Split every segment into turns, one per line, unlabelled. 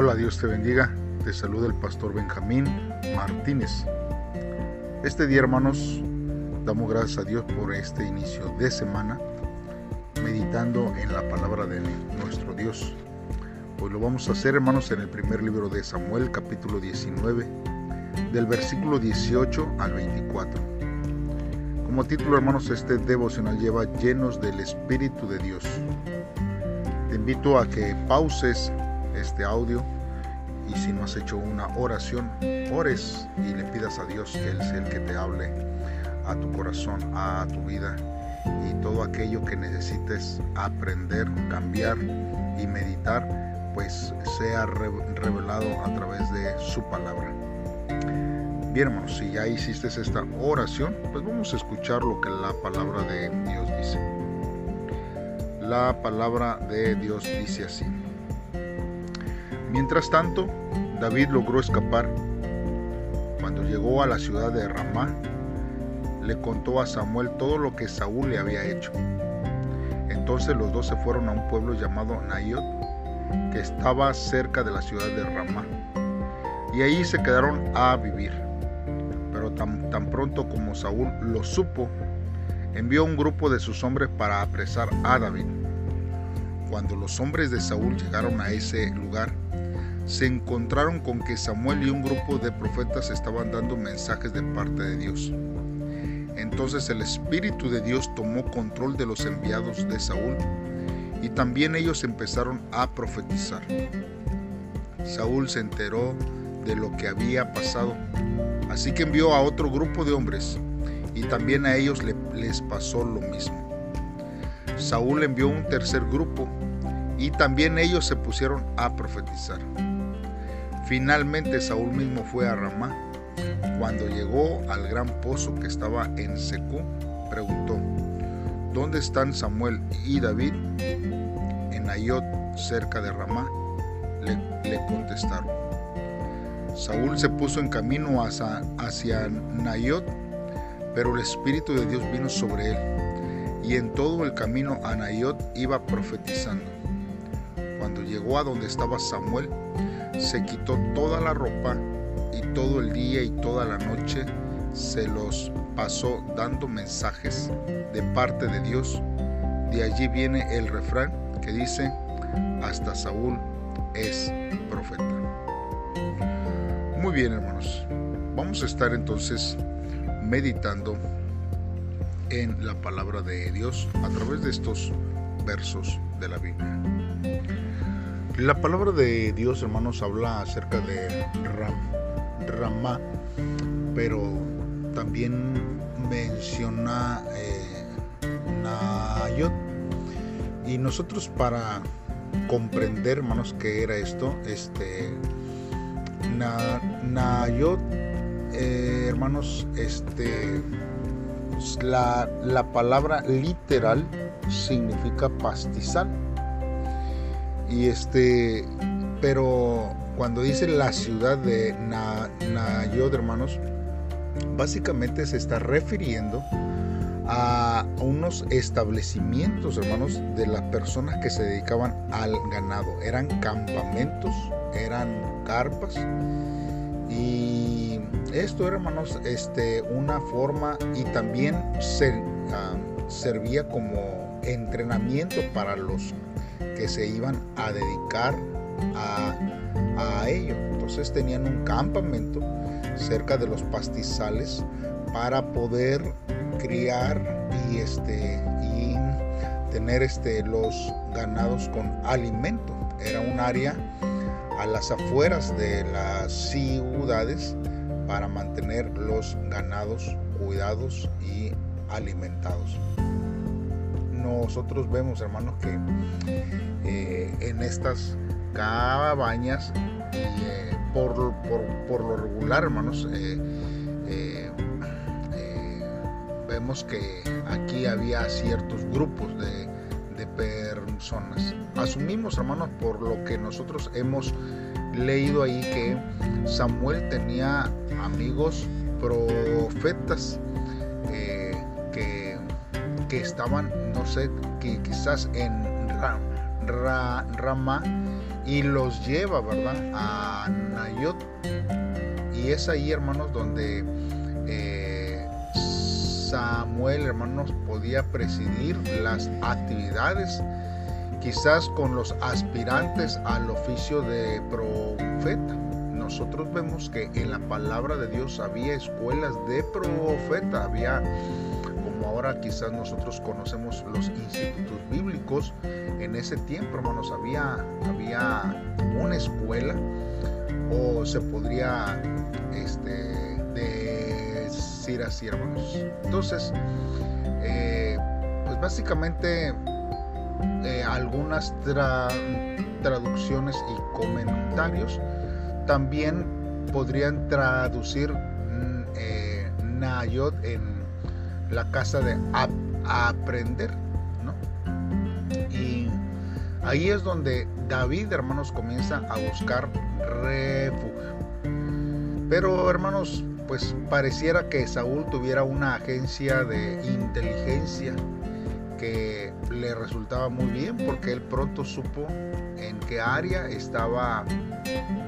Hola, Dios te bendiga. Te saluda el pastor Benjamín Martínez. Este día, hermanos, damos gracias a Dios por este inicio de semana, meditando en la palabra de nuestro Dios. Hoy lo vamos a hacer, hermanos, en el primer libro de Samuel, capítulo 19, del versículo 18 al 24. Como título, hermanos, este devocional lleva llenos del Espíritu de Dios. Te invito a que pauses este audio y si no has hecho una oración, ores y le pidas a Dios que Él sea el que te hable a tu corazón, a tu vida y todo aquello que necesites aprender, cambiar y meditar, pues sea revelado a través de su palabra. Bien hermanos, si ya hiciste esta oración, pues vamos a escuchar lo que la palabra de Dios dice. La palabra de Dios dice así. Mientras tanto, David logró escapar. Cuando llegó a la ciudad de Ramá, le contó a Samuel todo lo que Saúl le había hecho. Entonces los dos se fueron a un pueblo llamado Nayot, que estaba cerca de la ciudad de Ramá, y ahí se quedaron a vivir. Pero tan, tan pronto como Saúl lo supo, envió un grupo de sus hombres para apresar a David. Cuando los hombres de Saúl llegaron a ese lugar, se encontraron con que Samuel y un grupo de profetas estaban dando mensajes de parte de Dios. Entonces el Espíritu de Dios tomó control de los enviados de Saúl y también ellos empezaron a profetizar. Saúl se enteró de lo que había pasado, así que envió a otro grupo de hombres y también a ellos les pasó lo mismo. Saúl envió un tercer grupo y también ellos se pusieron a profetizar. Finalmente Saúl mismo fue a Ramá. Cuando llegó al gran pozo que estaba en Secú, preguntó, ¿dónde están Samuel y David? En Ayot, cerca de Ramá, le, contestaron. Saúl se puso en camino hacia, hacia Nayot, pero el Espíritu de Dios vino sobre él, y en todo el camino a Nayot iba profetizando. Cuando llegó a donde estaba Samuel, se quitó toda la ropa y todo el día y toda la noche se los pasó dando mensajes de parte de Dios. De allí viene el refrán que dice, hasta Saúl es profeta. Muy bien hermanos, vamos a estar entonces meditando en la palabra de Dios a través de estos versos de la Biblia. La palabra de Dios, hermanos, habla acerca de Ram, Ramá, pero también menciona eh, Nayot. Y nosotros para comprender, hermanos, qué era esto, este Nayot, eh, hermanos, este la, la palabra literal significa pastizal y este, pero cuando dice la ciudad de Nayod, hermanos, básicamente se está refiriendo a unos establecimientos, hermanos, de las personas que se dedicaban al ganado. Eran campamentos, eran carpas. Y esto hermanos, este, una forma y también ah, servía como entrenamiento para los que se iban a dedicar a, ello. Entonces tenían un campamento cerca de los pastizales para poder criar y este y tener este los ganados con alimento. Era un área a las afueras de las ciudades para mantener los ganados cuidados y alimentados nosotros vemos, hermanos, que eh, en estas cabañas, eh, por, lo regular, hermanos, eh, vemos que aquí había ciertos grupos de, personas. Asumimos, hermanos, por lo que nosotros hemos leído ahí que Samuel tenía amigos profetas que estaban, no sé, que quizás en Rama y los lleva, ¿verdad? A Nayot. Y es ahí, hermanos, donde eh, Samuel, hermanos, podía presidir las actividades, quizás con los aspirantes al oficio de profeta. Nosotros vemos que en la palabra de Dios había escuelas de profeta, había ahora quizás nosotros conocemos los institutos bíblicos, en ese tiempo, hermanos, había, había una escuela o se podría este, decir así, hermanos. Entonces, eh, pues básicamente eh, algunas traducciones y comentarios también podrían traducir mm, eh, Nayot en la casa de aprender, ¿no? Y ahí es donde David, hermanos, comienza a buscar refugio. Pero, hermanos, pues pareciera que Saúl tuviera una agencia de inteligencia que le resultaba muy bien porque él pronto supo en qué área estaba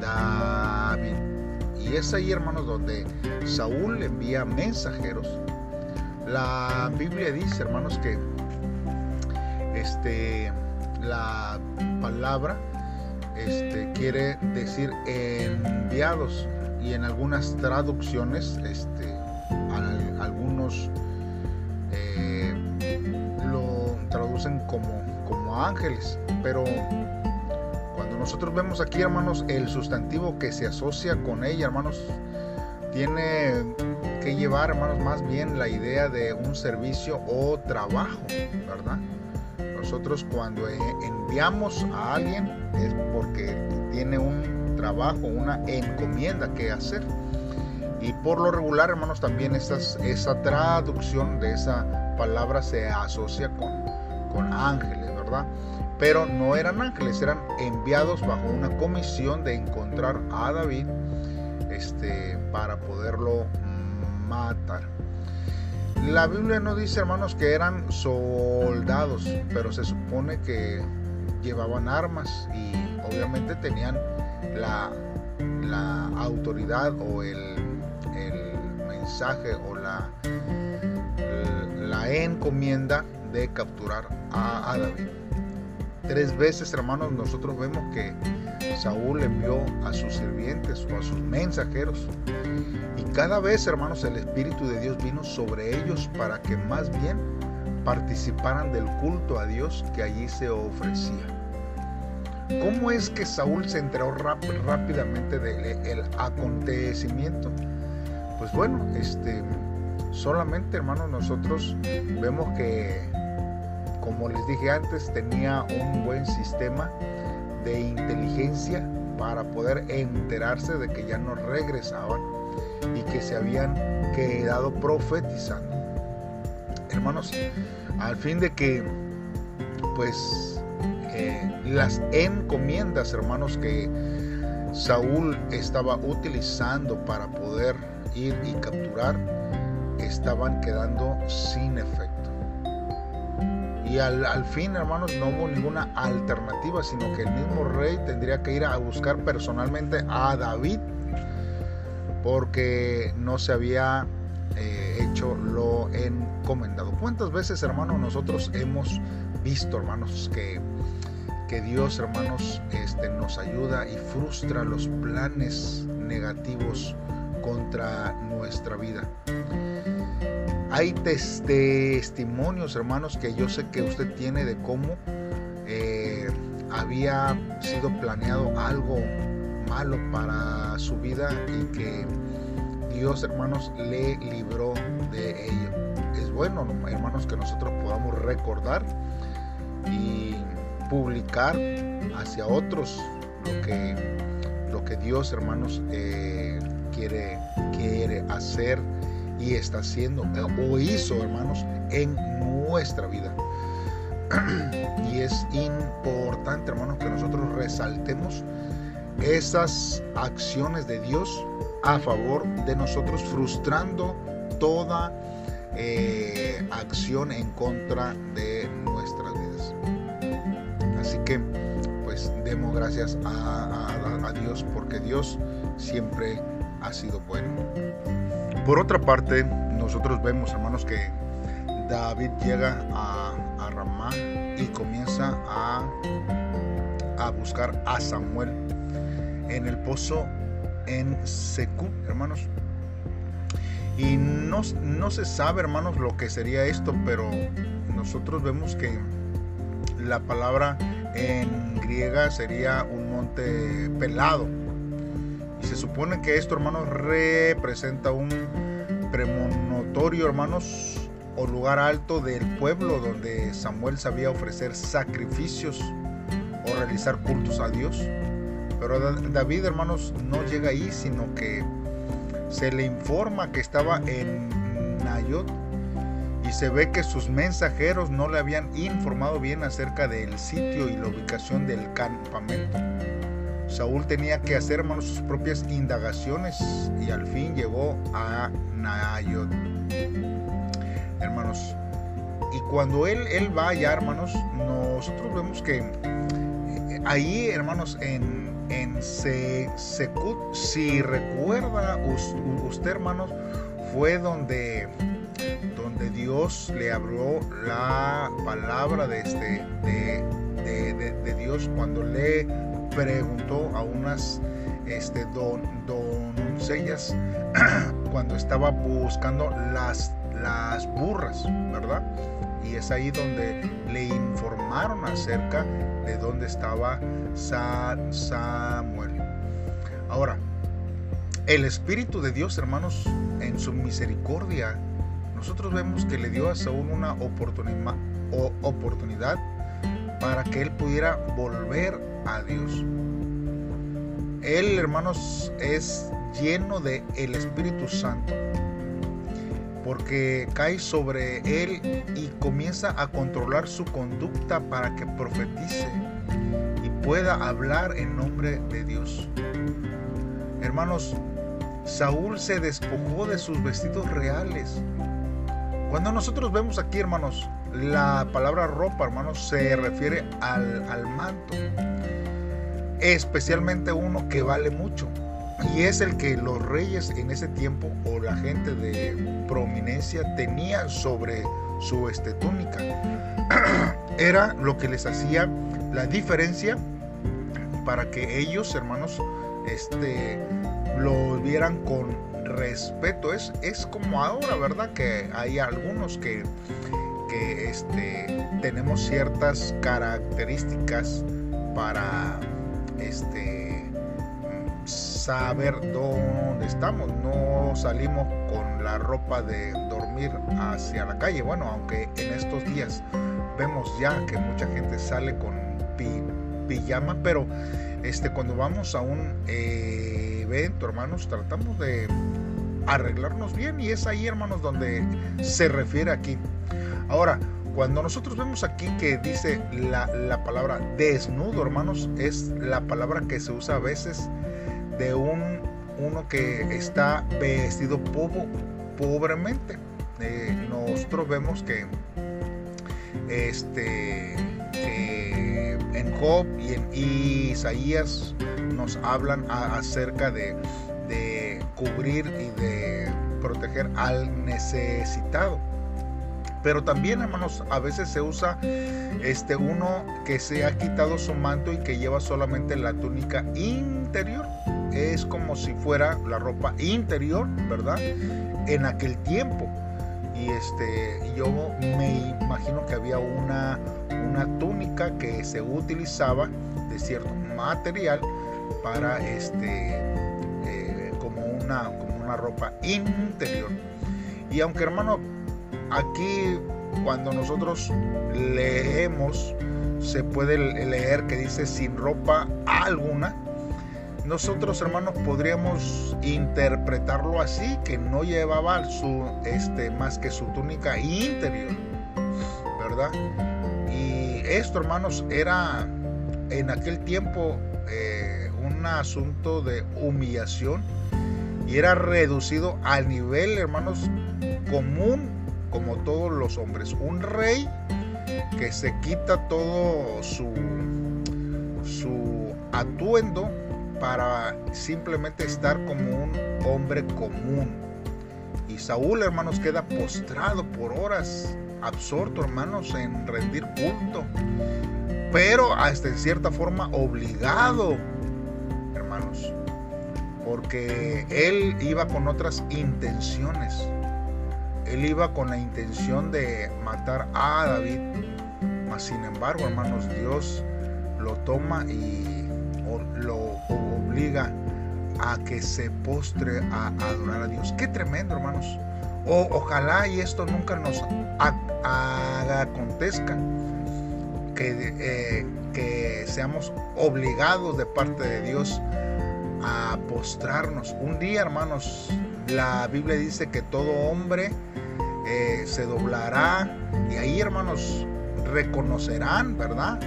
David. Y es ahí, hermanos, donde Saúl envía mensajeros la Biblia dice, hermanos, que este, la palabra este, quiere decir enviados. Y en algunas traducciones, este, algunos eh, lo traducen como, como ángeles, pero cuando nosotros vemos aquí, hermanos, el sustantivo que se asocia con ella, hermanos, tiene que llevar, hermanos, más bien la idea de un servicio o trabajo, ¿verdad? Nosotros cuando e, enviamos a alguien es porque tiene un trabajo, una encomienda que hacer. Y por lo regular, hermanos, también esa traducción de esa palabra se asocia con, con ángeles, ¿verdad? Pero no eran ángeles, eran enviados bajo una comisión de encontrar a David este, para poderlo matar. La Biblia no dice, hermanos, que eran soldados, pero se supone que llevaban armas y obviamente tenían la, autoridad o el, el, mensaje o la, la encomienda de capturar a, a David. Tres veces, hermanos, nosotros vemos que Saúl envió a sus sirvientes o a sus mensajeros. Y cada vez, hermanos, el Espíritu de Dios vino sobre ellos para que más bien participaran del culto a Dios que allí se ofrecía. ¿Cómo es que Saúl se enteró rápidamente del acontecimiento? Pues bueno, este, solamente hermanos nosotros vemos que como les dije antes, tenía un buen sistema de inteligencia para poder enterarse de que ya no regresaban y que se habían quedado profetizando. Hermanos, al fin de que pues eh, las encomiendas, hermanos, que Saúl estaba utilizando para poder ir y capturar, estaban quedando sin efecto. Y al, fin, hermanos, no hubo ninguna alternativa, sino que el mismo rey tendría que ir a buscar personalmente a David, porque no se había eh, hecho lo encomendado. ¿Cuántas veces, hermanos, nosotros hemos visto, hermanos, que, que Dios, hermanos, este, nos ayuda y frustra los planes negativos contra nuestra vida? Hay testimonios, hermanos, que yo sé que usted tiene de cómo eh, había sido planeado algo malo para su vida y que Dios, hermanos, le libró de ello. Es bueno, hermanos, que nosotros podamos recordar y publicar hacia otros lo que, lo que Dios, hermanos, eh, quiere, quiere hacer y está haciendo o hizo, hermanos, en nuestra vida. y es importante, hermanos, que nosotros resaltemos esas acciones de Dios a favor de nosotros, frustrando toda eh, acción en contra de nuestras vidas. Así que, pues, demos gracias a, Dios porque Dios siempre ha sido bueno. Por otra parte, nosotros vemos, hermanos, que David llega a, Ramá y comienza a, a buscar a Samuel en el pozo en Secú, hermanos. Y no, no se sabe, hermanos, lo que sería esto, pero nosotros vemos que la palabra en griega sería un monte pelado. Y se supone que esto, hermanos, representa un premonitorio, hermanos, o lugar alto del pueblo donde Samuel sabía ofrecer sacrificios o realizar cultos a Dios. Pero David, hermanos, no llega ahí, sino que se le informa que estaba en Nayot y se ve que sus mensajeros no le habían informado bien acerca del sitio y la ubicación del campamento. Saúl tenía que hacer, hermanos, sus propias indagaciones y al fin llegó a Nayot. Hermanos, y cuando él, él va allá, hermanos, nosotros vemos que eh, ahí, hermanos, en en Secut, si recuerda usted hermanos, fue donde, donde Dios le habló la palabra de, este, de, Dios cuando le preguntó a unas este, don, doncellas cuando estaba buscando las, las burras, ¿verdad? Y es ahí donde le informaron acerca de dónde estaba Samuel. Ahora, el Espíritu de Dios, hermanos, en su misericordia, nosotros vemos que le dio a Saúl una oportunidad para que él pudiera volver a Dios. Él, hermanos, es lleno de el Espíritu Santo porque cae sobre él y comienza a controlar su conducta para que profetice y pueda hablar en nombre de Dios. Hermanos, Saúl se despojó de sus vestidos reales. Cuando nosotros vemos aquí, hermanos, la palabra ropa, hermanos, se refiere al, al manto, especialmente uno que vale mucho y es el que los reyes en ese tiempo o la gente de prominencia tenía sobre su este, túnica. Era lo que les hacía la diferencia para que ellos, hermanos, este, lo vieran con respeto. Es, es como ahora, ¿verdad? Que hay algunos que, que este, tenemos ciertas características para este, saber dónde estamos. No salimos con la ropa de dormir hacia la calle. Bueno, aunque en estos días vemos ya que mucha gente sale con pijama, pero este, cuando vamos a un eh, evento, hermanos, tratamos de arreglarnos bien y es ahí, hermanos, donde se refiere aquí. Ahora, cuando nosotros vemos aquí que dice la, la, palabra desnudo, hermanos, es la palabra que se usa a veces de un uno que está vestido pobremente. Eh, nosotros vemos que este en Job y en Isaías nos hablan acerca de cubrir y de proteger al necesitado. Pero también, hermanos, a veces se usa este uno que se ha quitado su manto y que lleva solamente la túnica interior es como si fuera la ropa interior, ¿verdad? En aquel tiempo. Y este, yo me imagino que había una, una túnica que se utilizaba de cierto material para este, eh, como, una, como una ropa interior. Y aunque hermano, aquí cuando nosotros leemos, se puede leer que dice sin ropa alguna, nosotros hermanos podríamos interpretarlo así, que no llevaba su, este, más que su túnica interior, ¿verdad? Y esto hermanos era en aquel tiempo eh, un asunto de humillación y era reducido al nivel hermanos común como todos los hombres. Un rey que se quita todo su, su atuendo para simplemente estar como un hombre común. Y Saúl, hermanos, queda postrado por horas, absorto, hermanos, en rendir culto. Pero hasta en cierta forma obligado, hermanos. Porque él iba con otras intenciones. Él iba con la intención de matar a David. Mas sin embargo, hermanos, Dios lo toma y lo obliga a que se postre a, adorar a Dios. Qué tremendo, hermanos. Ojalá y esto nunca nos haga acontezca. Que, eh, que seamos obligados de parte de Dios a postrarnos. Un día, hermanos, la Biblia dice que todo hombre eh, se doblará y ahí, hermanos, reconocerán, ¿verdad?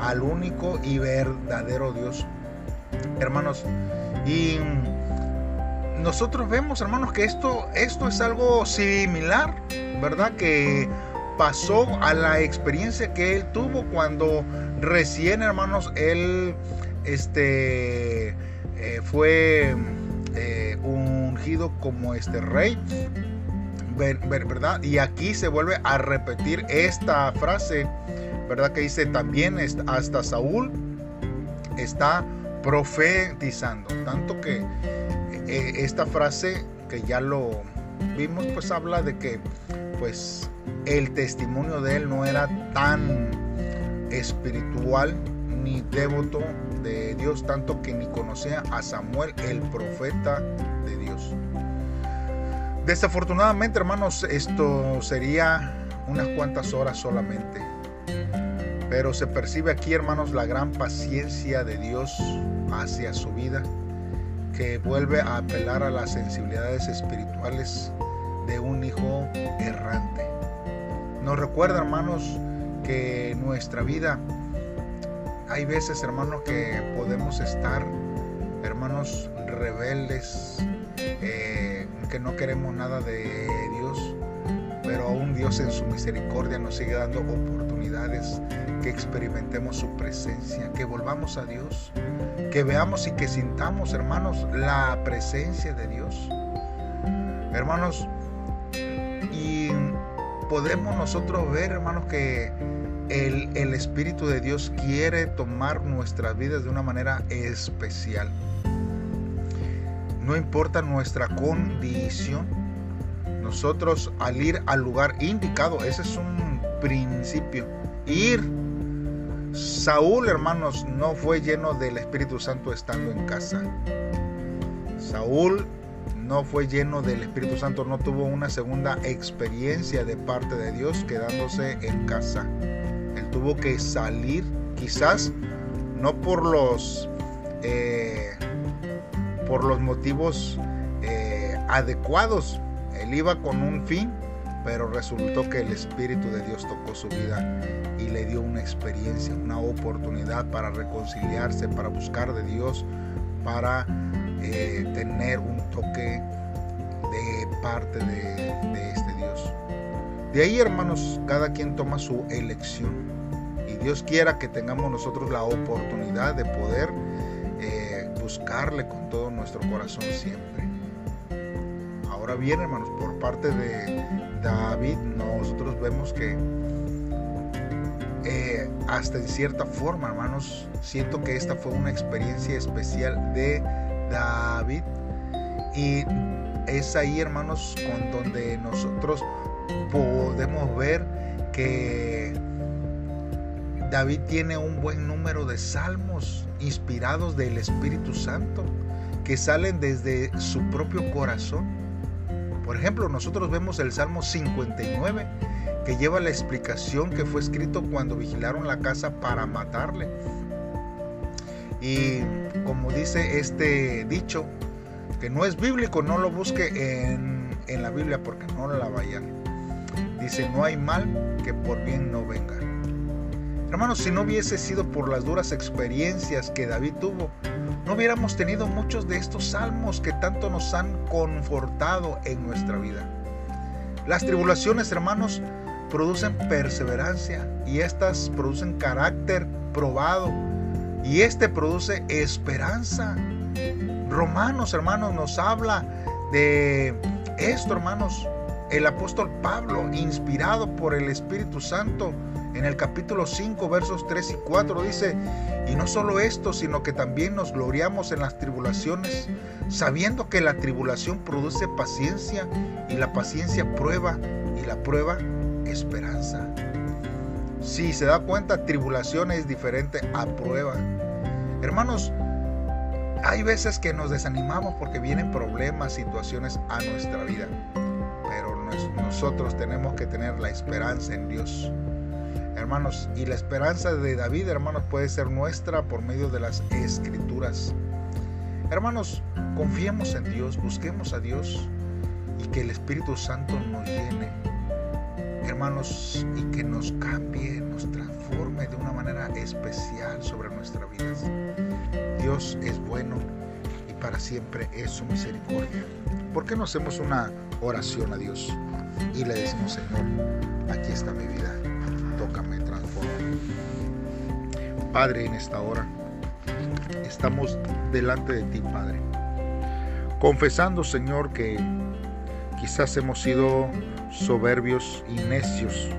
Al único y verdadero Dios. Hermanos, y nosotros vemos, hermanos, que esto, esto es algo similar, ¿verdad? Que pasó a la experiencia que él tuvo cuando recién, hermanos, él este, eh, fue como este rey. ¿Verdad? Y aquí se vuelve a repetir esta frase, ¿verdad? Que dice también hasta Saúl está profetizando. Tanto que eh, esta frase que ya lo vimos, pues habla de que pues el testimonio de él no era tan espiritual ni devoto de Dios, tanto que ni conocía a Samuel, el profeta Dios. Desafortunadamente, hermanos, esto sería unas cuantas horas solamente. Pero se percibe aquí, hermanos, la gran paciencia de Dios hacia su vida, que vuelve a apelar a las sensibilidades espirituales de un hijo errante. Nos recuerda, hermanos, que nuestra vida, hay veces, hermanos, que podemos estar, hermanos, rebeldes, eh, que no queremos nada de Dios, pero aún Dios en su misericordia nos sigue dando oportunidades que experimentemos su presencia, que volvamos a Dios, que veamos y que sintamos, hermanos, la presencia de Dios. Hermanos, y podemos nosotros ver, hermanos, que el, el Espíritu de Dios quiere tomar nuestras vidas de una manera especial. No importa nuestra condición, nosotros al ir al lugar indicado, ese es un principio, ir Saúl, hermanos, no fue lleno del Espíritu Santo estando en casa. Saúl no fue lleno del Espíritu Santo, no tuvo una segunda experiencia de parte de Dios quedándose en casa. Él tuvo que salir, quizás no por los, eh, por los motivos eh, adecuados. Él iba con un fin, pero resultó que el Espíritu de Dios tocó su vida y le dio una experiencia, una oportunidad para reconciliarse, para buscar de Dios, para eh, tener un toque de parte de, este Dios. De ahí, hermanos, cada quien toma su elección. Y Dios quiera que tengamos nosotros la oportunidad de poder buscarle con todo nuestro corazón siempre. Ahora bien, hermanos, por parte de David, nosotros vemos que eh, hasta en cierta forma, hermanos, siento que esta fue una experiencia especial de David. Y es ahí, hermanos, con donde nosotros podemos ver que David tiene un buen número de salmos inspirados del Espíritu Santo que salen desde su propio corazón por ejemplo, nosotros vemos el Salmo 59 que lleva la explicación que fue escrito cuando vigilaron la casa para matarle. Y como dice este dicho, que no es bíblico, no lo busque en, en la Biblia porque no la vayan. Dice, no hay mal que por bien no venga. Hermanos, si no hubiese sido por las duras experiencias que David tuvo, no hubiéramos tenido muchos de estos salmos que tanto nos han confortado en nuestra vida. Las tribulaciones, hermanos, producen perseverancia y estas producen carácter probado Y este produce esperanza. Romanos, hermanos, nos habla de esto, hermanos. El apóstol Pablo, inspirado por el Espíritu Santo, en el capítulo 5, versos 3 y 4 dice, y no solo esto, sino que también nos gloriamos en las tribulaciones, sabiendo que la tribulación produce paciencia y la paciencia prueba y la prueba esperanza. Si se da cuenta, tribulación es diferente a prueba. Hermanos, hay veces que nos desanimamos porque vienen problemas, situaciones a nuestra vida, pero nosotros tenemos que tener la esperanza en Dios hermanos. Y la esperanza de David, hermanos, puede ser nuestra por medio de las escrituras. Hermanos, confiemos en Dios, busquemos a Dios y que el Espíritu Santo nos llene. Hermanos, y que nos cambie, nos transforme de una manera especial sobre nuestras vidas. Dios es bueno y para siempre es su misericordia. ¿Por qué no hacemos una oración a Dios y le decimos, Señor, aquí está mi vida? Tócame, transforma. Padre, en esta hora estamos delante de ti, Padre. Confesando, Señor, que quizás hemos sido soberbios y necios,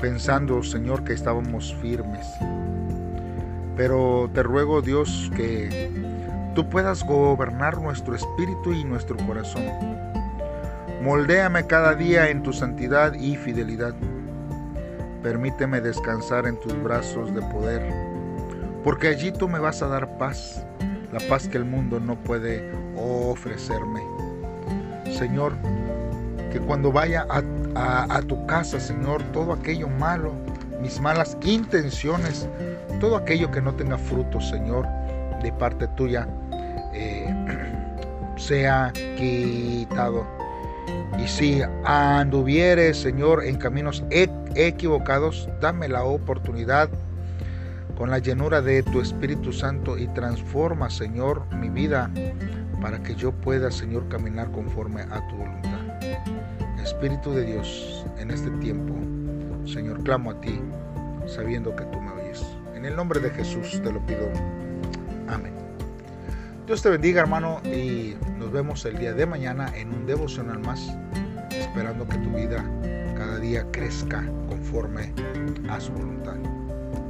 pensando, Señor, que estábamos firmes. Pero te ruego, Dios, que tú puedas gobernar nuestro espíritu y nuestro corazón. Moldéame cada día en tu santidad y fidelidad. Permíteme descansar en tus brazos de poder, porque allí tú me vas a dar paz, la paz que el mundo no puede ofrecerme. Señor, que cuando vaya a, tu casa, Señor, todo aquello malo, mis malas intenciones, todo aquello que no tenga fruto, Señor, de parte tuya, eh, sea quitado. Y si anduviere, Señor, en caminos equivocados, dame la oportunidad con la llenura de tu Espíritu Santo y transforma, Señor, mi vida para que yo pueda, Señor, caminar conforme a tu voluntad. Espíritu de Dios, en este tiempo, Señor, clamo a ti, sabiendo que tú me oyes. En el nombre de Jesús te lo pido. Dios te bendiga, hermano, y nos vemos el día de mañana en un devocional más, esperando que tu vida cada día crezca conforme a su voluntad.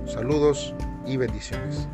Saludos y bendiciones.